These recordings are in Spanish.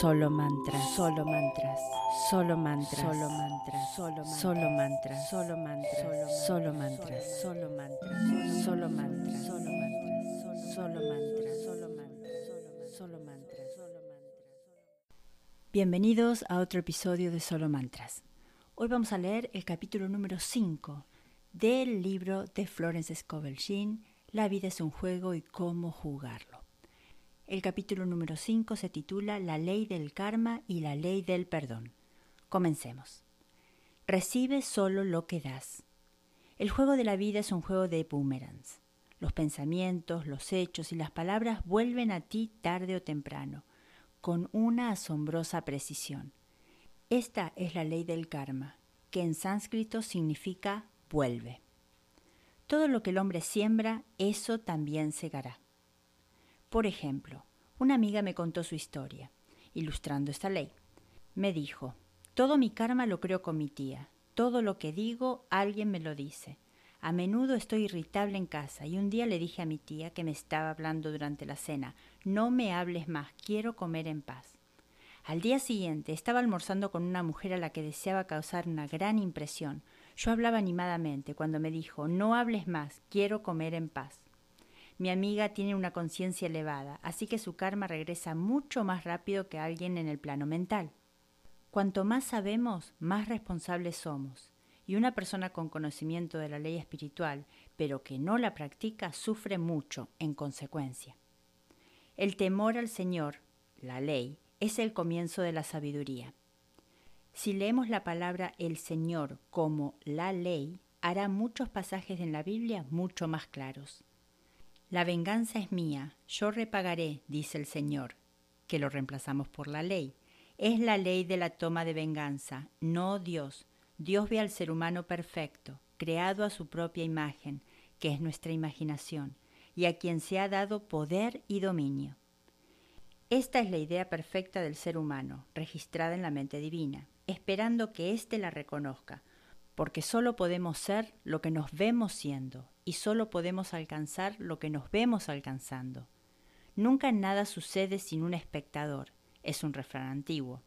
Solo mantras, solo mantras, solo mantras, solo mantras, solo mantras, solo mantras, solo mantras, solo mantras, solo mantras, solo mantras, solo mantras, solo mantras, solo mantras, solo mantras. Bienvenidos a otro episodio de Solo Mantras. Hoy vamos a leer el capítulo número 5 del libro de Florence Scovel La vida es un juego y cómo jugarlo. El capítulo número 5 se titula La ley del karma y la ley del perdón. Comencemos. Recibe solo lo que das. El juego de la vida es un juego de boomerangs. Los pensamientos, los hechos y las palabras vuelven a ti tarde o temprano, con una asombrosa precisión. Esta es la ley del karma, que en sánscrito significa vuelve. Todo lo que el hombre siembra, eso también segará. Por ejemplo, una amiga me contó su historia, ilustrando esta ley. Me dijo, todo mi karma lo creo con mi tía. Todo lo que digo, alguien me lo dice. A menudo estoy irritable en casa y un día le dije a mi tía que me estaba hablando durante la cena, no me hables más, quiero comer en paz. Al día siguiente estaba almorzando con una mujer a la que deseaba causar una gran impresión. Yo hablaba animadamente cuando me dijo, no hables más, quiero comer en paz. Mi amiga tiene una conciencia elevada, así que su karma regresa mucho más rápido que alguien en el plano mental. Cuanto más sabemos, más responsables somos. Y una persona con conocimiento de la ley espiritual, pero que no la practica, sufre mucho en consecuencia. El temor al Señor, la ley, es el comienzo de la sabiduría. Si leemos la palabra el Señor como la ley, hará muchos pasajes en la Biblia mucho más claros. La venganza es mía, yo repagaré, dice el Señor, que lo reemplazamos por la ley. Es la ley de la toma de venganza, no Dios. Dios ve al ser humano perfecto, creado a su propia imagen, que es nuestra imaginación, y a quien se ha dado poder y dominio. Esta es la idea perfecta del ser humano, registrada en la mente divina, esperando que éste la reconozca, porque solo podemos ser lo que nos vemos siendo, y solo podemos alcanzar lo que nos vemos alcanzando. Nunca nada sucede sin un espectador, es un refrán antiguo.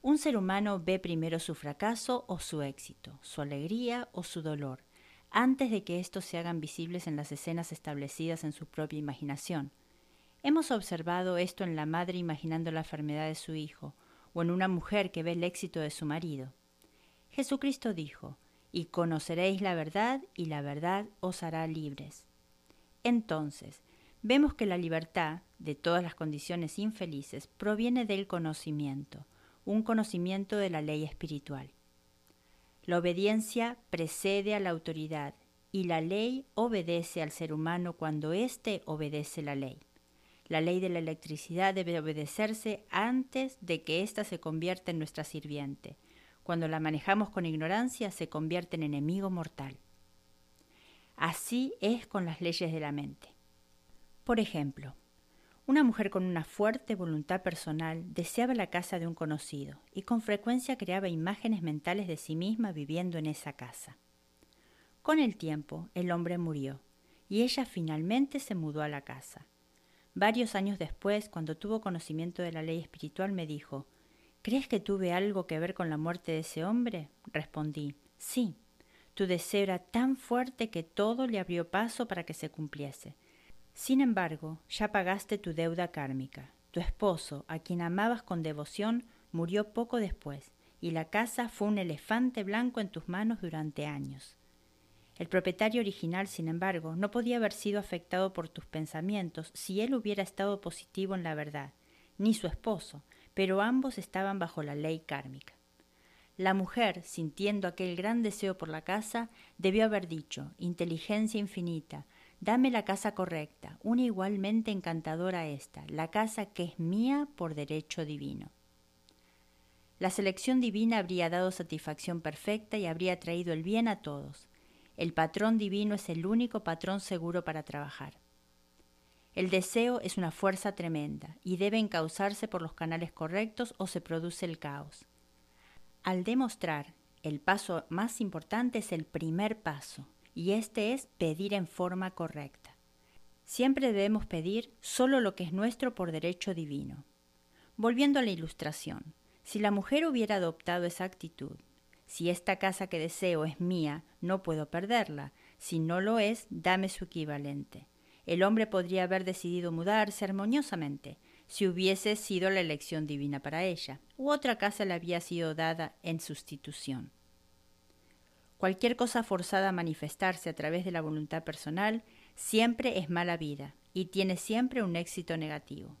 Un ser humano ve primero su fracaso o su éxito, su alegría o su dolor, antes de que estos se hagan visibles en las escenas establecidas en su propia imaginación. Hemos observado esto en la madre imaginando la enfermedad de su hijo, o en una mujer que ve el éxito de su marido. Jesucristo dijo, y conoceréis la verdad y la verdad os hará libres. Entonces, vemos que la libertad de todas las condiciones infelices proviene del conocimiento, un conocimiento de la ley espiritual. La obediencia precede a la autoridad y la ley obedece al ser humano cuando éste obedece la ley. La ley de la electricidad debe obedecerse antes de que ésta se convierta en nuestra sirviente, cuando la manejamos con ignorancia, se convierte en enemigo mortal. Así es con las leyes de la mente. Por ejemplo, una mujer con una fuerte voluntad personal deseaba la casa de un conocido y con frecuencia creaba imágenes mentales de sí misma viviendo en esa casa. Con el tiempo, el hombre murió y ella finalmente se mudó a la casa. Varios años después, cuando tuvo conocimiento de la ley espiritual, me dijo, ¿Crees que tuve algo que ver con la muerte de ese hombre? Respondí, sí. Tu deseo era tan fuerte que todo le abrió paso para que se cumpliese. Sin embargo, ya pagaste tu deuda kármica. Tu esposo, a quien amabas con devoción, murió poco después, y la casa fue un elefante blanco en tus manos durante años. El propietario original, sin embargo, no podía haber sido afectado por tus pensamientos si él hubiera estado positivo en la verdad, ni su esposo, pero ambos estaban bajo la ley kármica. La mujer, sintiendo aquel gran deseo por la casa, debió haber dicho, inteligencia infinita, dame la casa correcta, una igualmente encantadora esta, la casa que es mía por derecho divino. La selección divina habría dado satisfacción perfecta y habría traído el bien a todos. El patrón divino es el único patrón seguro para trabajar. El deseo es una fuerza tremenda y debe encauzarse por los canales correctos o se produce el caos. Al demostrar, el paso más importante es el primer paso, y este es pedir en forma correcta. Siempre debemos pedir solo lo que es nuestro por derecho divino. Volviendo a la ilustración, si la mujer hubiera adoptado esa actitud, si esta casa que deseo es mía, no puedo perderla, si no lo es, dame su equivalente. El hombre podría haber decidido mudarse armoniosamente, si hubiese sido la elección divina para ella, u otra casa le había sido dada en sustitución. Cualquier cosa forzada a manifestarse a través de la voluntad personal siempre es mala vida y tiene siempre un éxito negativo.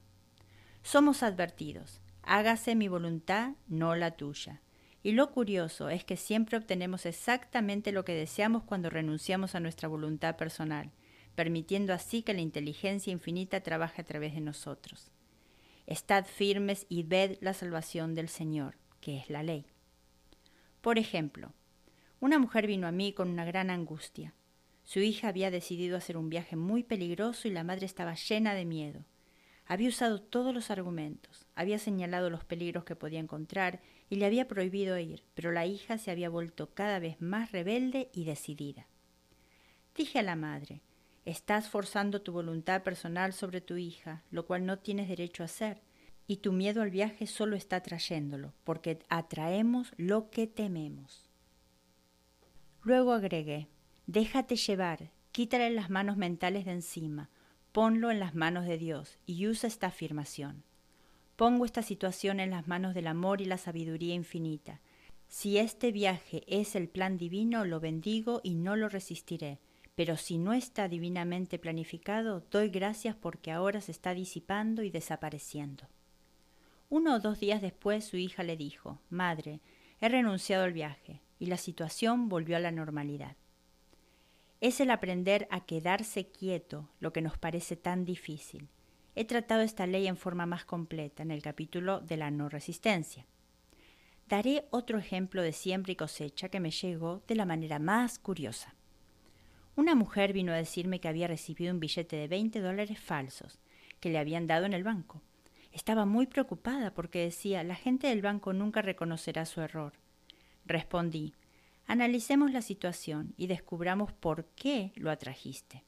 Somos advertidos, hágase mi voluntad, no la tuya. Y lo curioso es que siempre obtenemos exactamente lo que deseamos cuando renunciamos a nuestra voluntad personal, permitiendo así que la inteligencia infinita trabaje a través de nosotros. Estad firmes y ved la salvación del Señor, que es la ley. Por ejemplo, una mujer vino a mí con una gran angustia. Su hija había decidido hacer un viaje muy peligroso y la madre estaba llena de miedo. Había usado todos los argumentos, había señalado los peligros que podía encontrar y le había prohibido ir, pero la hija se había vuelto cada vez más rebelde y decidida. Dije a la madre, Estás forzando tu voluntad personal sobre tu hija, lo cual no tienes derecho a hacer, y tu miedo al viaje solo está trayéndolo, porque atraemos lo que tememos. Luego agregué, déjate llevar, quítale las manos mentales de encima, ponlo en las manos de Dios y usa esta afirmación. Pongo esta situación en las manos del amor y la sabiduría infinita. Si este viaje es el plan divino, lo bendigo y no lo resistiré pero si no está divinamente planificado, doy gracias porque ahora se está disipando y desapareciendo. Uno o dos días después su hija le dijo, Madre, he renunciado al viaje, y la situación volvió a la normalidad. Es el aprender a quedarse quieto lo que nos parece tan difícil. He tratado esta ley en forma más completa en el capítulo de la no resistencia. Daré otro ejemplo de siembra y cosecha que me llegó de la manera más curiosa. Una mujer vino a decirme que había recibido un billete de 20 dólares falsos que le habían dado en el banco. Estaba muy preocupada porque decía, la gente del banco nunca reconocerá su error. Respondí, analicemos la situación y descubramos por qué lo atrajiste.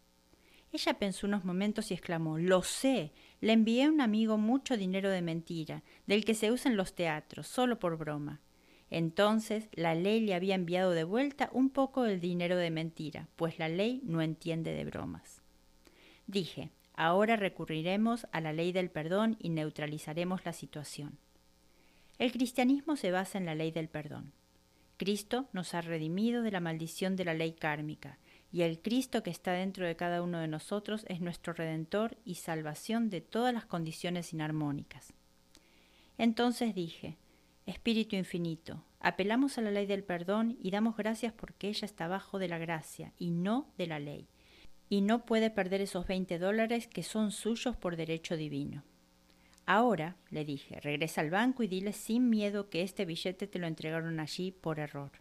Ella pensó unos momentos y exclamó, lo sé, le envié a un amigo mucho dinero de mentira, del que se usa en los teatros, solo por broma. Entonces la ley le había enviado de vuelta un poco del dinero de mentira, pues la ley no entiende de bromas. Dije, ahora recurriremos a la ley del perdón y neutralizaremos la situación. El cristianismo se basa en la ley del perdón. Cristo nos ha redimido de la maldición de la ley kármica, y el Cristo que está dentro de cada uno de nosotros es nuestro redentor y salvación de todas las condiciones inarmónicas. Entonces dije, Espíritu infinito, apelamos a la ley del perdón y damos gracias porque ella está bajo de la gracia y no de la ley, y no puede perder esos 20 dólares que son suyos por derecho divino. Ahora, le dije, regresa al banco y dile sin miedo que este billete te lo entregaron allí por error.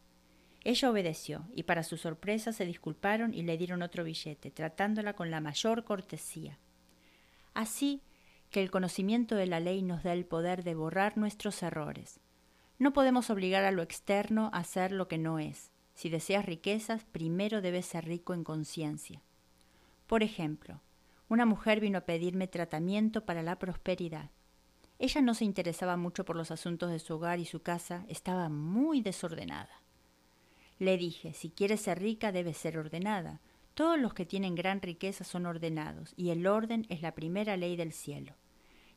Ella obedeció, y para su sorpresa se disculparon y le dieron otro billete, tratándola con la mayor cortesía. Así que el conocimiento de la ley nos da el poder de borrar nuestros errores, no podemos obligar a lo externo a hacer lo que no es. Si deseas riquezas, primero debes ser rico en conciencia. Por ejemplo, una mujer vino a pedirme tratamiento para la prosperidad. Ella no se interesaba mucho por los asuntos de su hogar y su casa, estaba muy desordenada. Le dije, si quieres ser rica, debes ser ordenada. Todos los que tienen gran riqueza son ordenados, y el orden es la primera ley del cielo.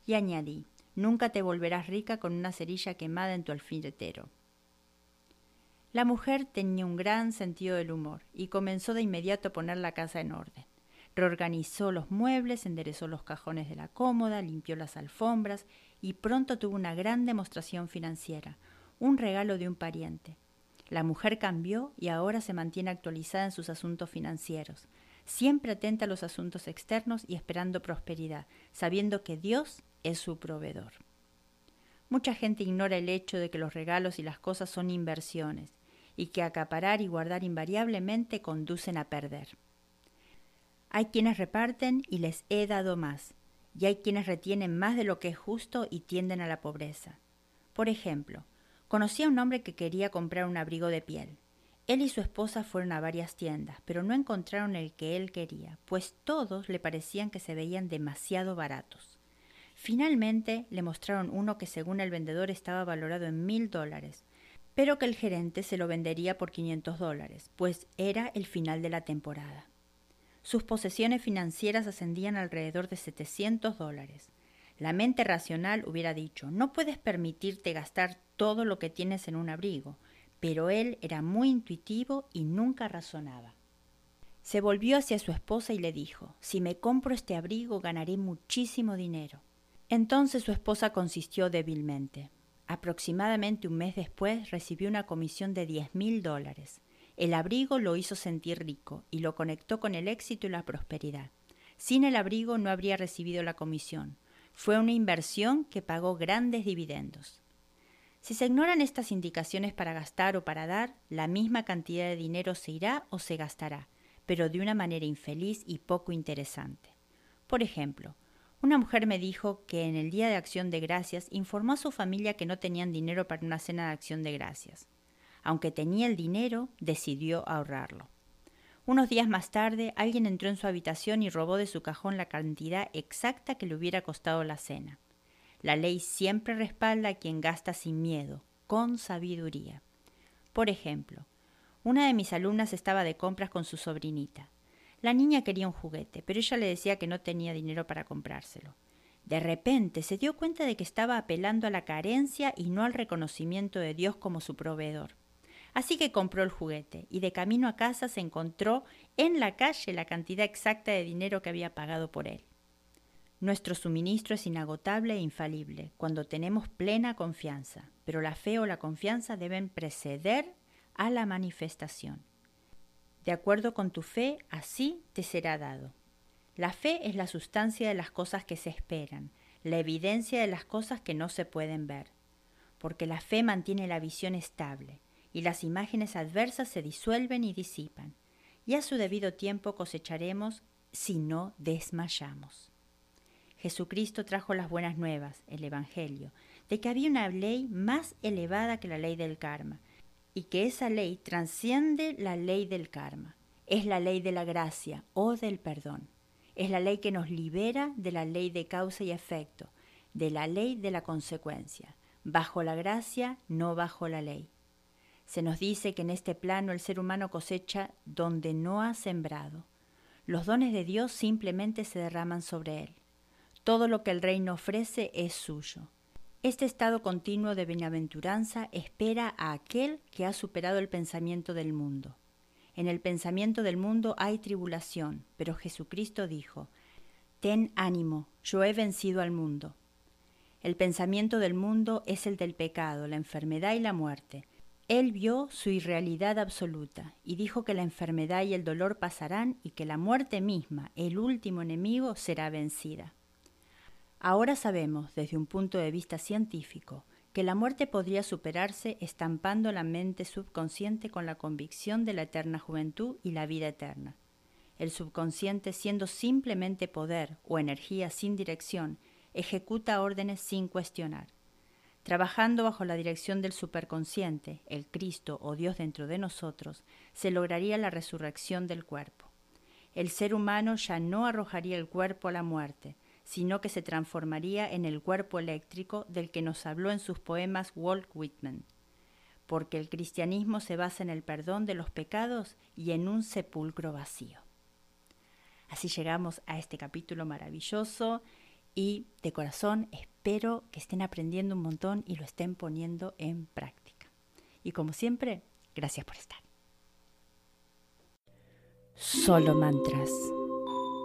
Y añadí, Nunca te volverás rica con una cerilla quemada en tu alfiletero. La mujer tenía un gran sentido del humor y comenzó de inmediato a poner la casa en orden. Reorganizó los muebles, enderezó los cajones de la cómoda, limpió las alfombras y pronto tuvo una gran demostración financiera, un regalo de un pariente. La mujer cambió y ahora se mantiene actualizada en sus asuntos financieros, siempre atenta a los asuntos externos y esperando prosperidad, sabiendo que Dios es su proveedor. Mucha gente ignora el hecho de que los regalos y las cosas son inversiones y que acaparar y guardar invariablemente conducen a perder. Hay quienes reparten y les he dado más, y hay quienes retienen más de lo que es justo y tienden a la pobreza. Por ejemplo, conocí a un hombre que quería comprar un abrigo de piel. Él y su esposa fueron a varias tiendas, pero no encontraron el que él quería, pues todos le parecían que se veían demasiado baratos. Finalmente le mostraron uno que según el vendedor estaba valorado en mil dólares, pero que el gerente se lo vendería por 500 dólares, pues era el final de la temporada. Sus posesiones financieras ascendían alrededor de 700 dólares. La mente racional hubiera dicho, no puedes permitirte gastar todo lo que tienes en un abrigo, pero él era muy intuitivo y nunca razonaba. Se volvió hacia su esposa y le dijo, si me compro este abrigo ganaré muchísimo dinero. Entonces su esposa consistió débilmente. Aproximadamente un mes después recibió una comisión de diez mil dólares. El abrigo lo hizo sentir rico y lo conectó con el éxito y la prosperidad. Sin el abrigo no habría recibido la comisión. Fue una inversión que pagó grandes dividendos. Si se ignoran estas indicaciones para gastar o para dar, la misma cantidad de dinero se irá o se gastará, pero de una manera infeliz y poco interesante. Por ejemplo, una mujer me dijo que en el Día de Acción de Gracias informó a su familia que no tenían dinero para una cena de Acción de Gracias. Aunque tenía el dinero, decidió ahorrarlo. Unos días más tarde, alguien entró en su habitación y robó de su cajón la cantidad exacta que le hubiera costado la cena. La ley siempre respalda a quien gasta sin miedo, con sabiduría. Por ejemplo, una de mis alumnas estaba de compras con su sobrinita. La niña quería un juguete, pero ella le decía que no tenía dinero para comprárselo. De repente se dio cuenta de que estaba apelando a la carencia y no al reconocimiento de Dios como su proveedor. Así que compró el juguete y de camino a casa se encontró en la calle la cantidad exacta de dinero que había pagado por él. Nuestro suministro es inagotable e infalible cuando tenemos plena confianza, pero la fe o la confianza deben preceder a la manifestación. De acuerdo con tu fe, así te será dado. La fe es la sustancia de las cosas que se esperan, la evidencia de las cosas que no se pueden ver, porque la fe mantiene la visión estable, y las imágenes adversas se disuelven y disipan, y a su debido tiempo cosecharemos si no desmayamos. Jesucristo trajo las buenas nuevas, el Evangelio, de que había una ley más elevada que la ley del karma, y que esa ley trasciende la ley del karma. Es la ley de la gracia o del perdón. Es la ley que nos libera de la ley de causa y efecto, de la ley de la consecuencia. Bajo la gracia, no bajo la ley. Se nos dice que en este plano el ser humano cosecha donde no ha sembrado. Los dones de Dios simplemente se derraman sobre él. Todo lo que el reino ofrece es suyo. Este estado continuo de bienaventuranza espera a aquel que ha superado el pensamiento del mundo. En el pensamiento del mundo hay tribulación, pero Jesucristo dijo, Ten ánimo, yo he vencido al mundo. El pensamiento del mundo es el del pecado, la enfermedad y la muerte. Él vio su irrealidad absoluta y dijo que la enfermedad y el dolor pasarán y que la muerte misma, el último enemigo, será vencida. Ahora sabemos, desde un punto de vista científico, que la muerte podría superarse estampando la mente subconsciente con la convicción de la eterna juventud y la vida eterna. El subconsciente, siendo simplemente poder o energía sin dirección, ejecuta órdenes sin cuestionar. Trabajando bajo la dirección del superconsciente, el Cristo o Dios dentro de nosotros, se lograría la resurrección del cuerpo. El ser humano ya no arrojaría el cuerpo a la muerte, sino que se transformaría en el cuerpo eléctrico del que nos habló en sus poemas Walt Whitman, porque el cristianismo se basa en el perdón de los pecados y en un sepulcro vacío. Así llegamos a este capítulo maravilloso y de corazón espero que estén aprendiendo un montón y lo estén poniendo en práctica. Y como siempre, Gracias por estar. Solo mantras.